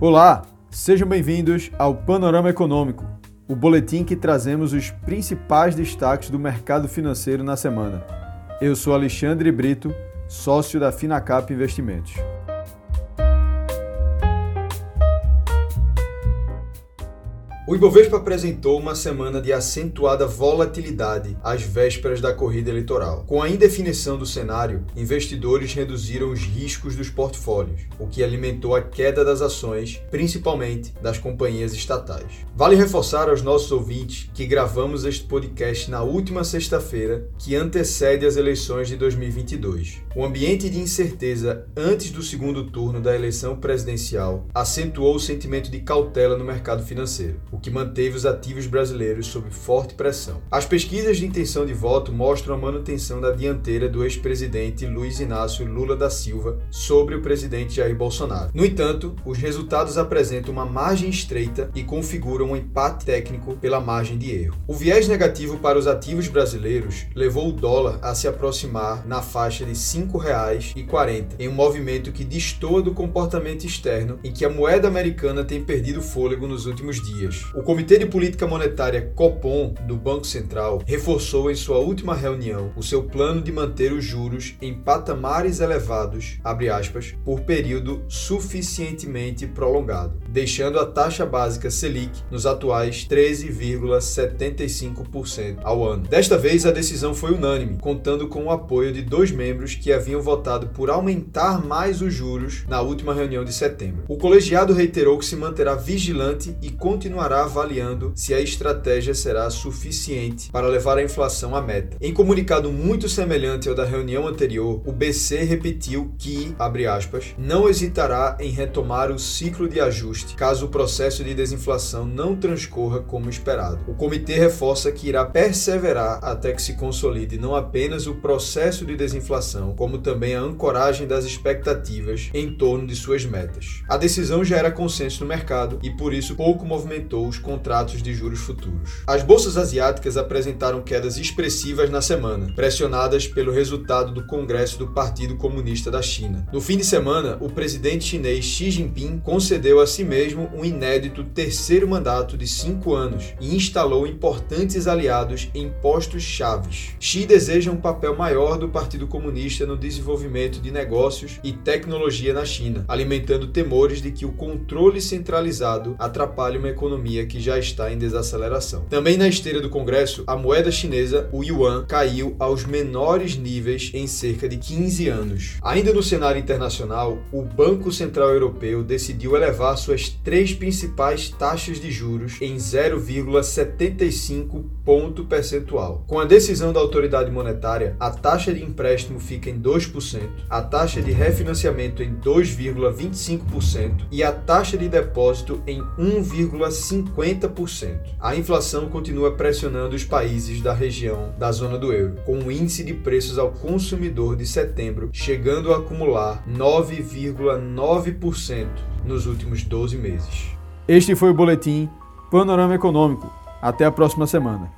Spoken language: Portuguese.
Olá, sejam bem-vindos ao Panorama Econômico, o boletim que trazemos os principais destaques do mercado financeiro na semana. Eu sou Alexandre Brito, sócio da Finacap Investimentos. O Ibovespa apresentou uma semana de acentuada volatilidade às vésperas da corrida eleitoral. Com a indefinição do cenário, investidores reduziram os riscos dos portfólios, o que alimentou a queda das ações, principalmente das companhias estatais. Vale reforçar aos nossos ouvintes que gravamos este podcast na última sexta-feira, que antecede as eleições de 2022. O ambiente de incerteza antes do segundo turno da eleição presidencial acentuou o sentimento de cautela no mercado financeiro o que manteve os ativos brasileiros sob forte pressão. As pesquisas de intenção de voto mostram a manutenção da dianteira do ex-presidente Luiz Inácio Lula da Silva sobre o presidente Jair Bolsonaro. No entanto, os resultados apresentam uma margem estreita e configuram um empate técnico pela margem de erro. O viés negativo para os ativos brasileiros levou o dólar a se aproximar na faixa de R$ 5,40, em um movimento que destoa do comportamento externo em que a moeda americana tem perdido fôlego nos últimos dias. O Comitê de Política Monetária Copom do Banco Central reforçou em sua última reunião o seu plano de manter os juros em patamares elevados, aspas, por período suficientemente prolongado, deixando a taxa básica Selic nos atuais 13,75% ao ano. Desta vez a decisão foi unânime, contando com o apoio de dois membros que haviam votado por aumentar mais os juros na última reunião de setembro. O colegiado reiterou que se manterá vigilante e continuará avaliando se a estratégia será suficiente para levar a inflação à meta. Em comunicado muito semelhante ao da reunião anterior, o BC repetiu que, abre aspas, não hesitará em retomar o ciclo de ajuste caso o processo de desinflação não transcorra como esperado. O comitê reforça que irá perseverar até que se consolide não apenas o processo de desinflação, como também a ancoragem das expectativas em torno de suas metas. A decisão já era consenso no mercado e por isso pouco movimentou os contratos de juros futuros. As bolsas asiáticas apresentaram quedas expressivas na semana, pressionadas pelo resultado do Congresso do Partido Comunista da China. No fim de semana, o presidente chinês Xi Jinping concedeu a si mesmo um inédito terceiro mandato de cinco anos e instalou importantes aliados em postos chaves. Xi deseja um papel maior do Partido Comunista no desenvolvimento de negócios e tecnologia na China, alimentando temores de que o controle centralizado atrapalhe uma economia economia que já está em desaceleração. Também na esteira do Congresso, a moeda chinesa, o yuan, caiu aos menores níveis em cerca de 15 anos. Ainda no cenário internacional, o Banco Central Europeu decidiu elevar suas três principais taxas de juros em 0,75 ponto percentual. Com a decisão da autoridade monetária, a taxa de empréstimo fica em 2%, a taxa de refinanciamento em 2,25% e a taxa de depósito em 1,5 50%. A inflação continua pressionando os países da região da zona do euro, com o índice de preços ao consumidor de setembro chegando a acumular 9,9% nos últimos 12 meses. Este foi o boletim Panorama Econômico. Até a próxima semana.